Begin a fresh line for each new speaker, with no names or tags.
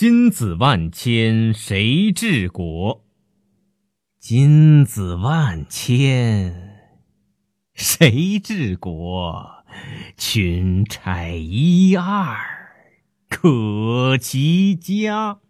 金子万千谁治国？
金子万千谁治国？群钗一二可齐家？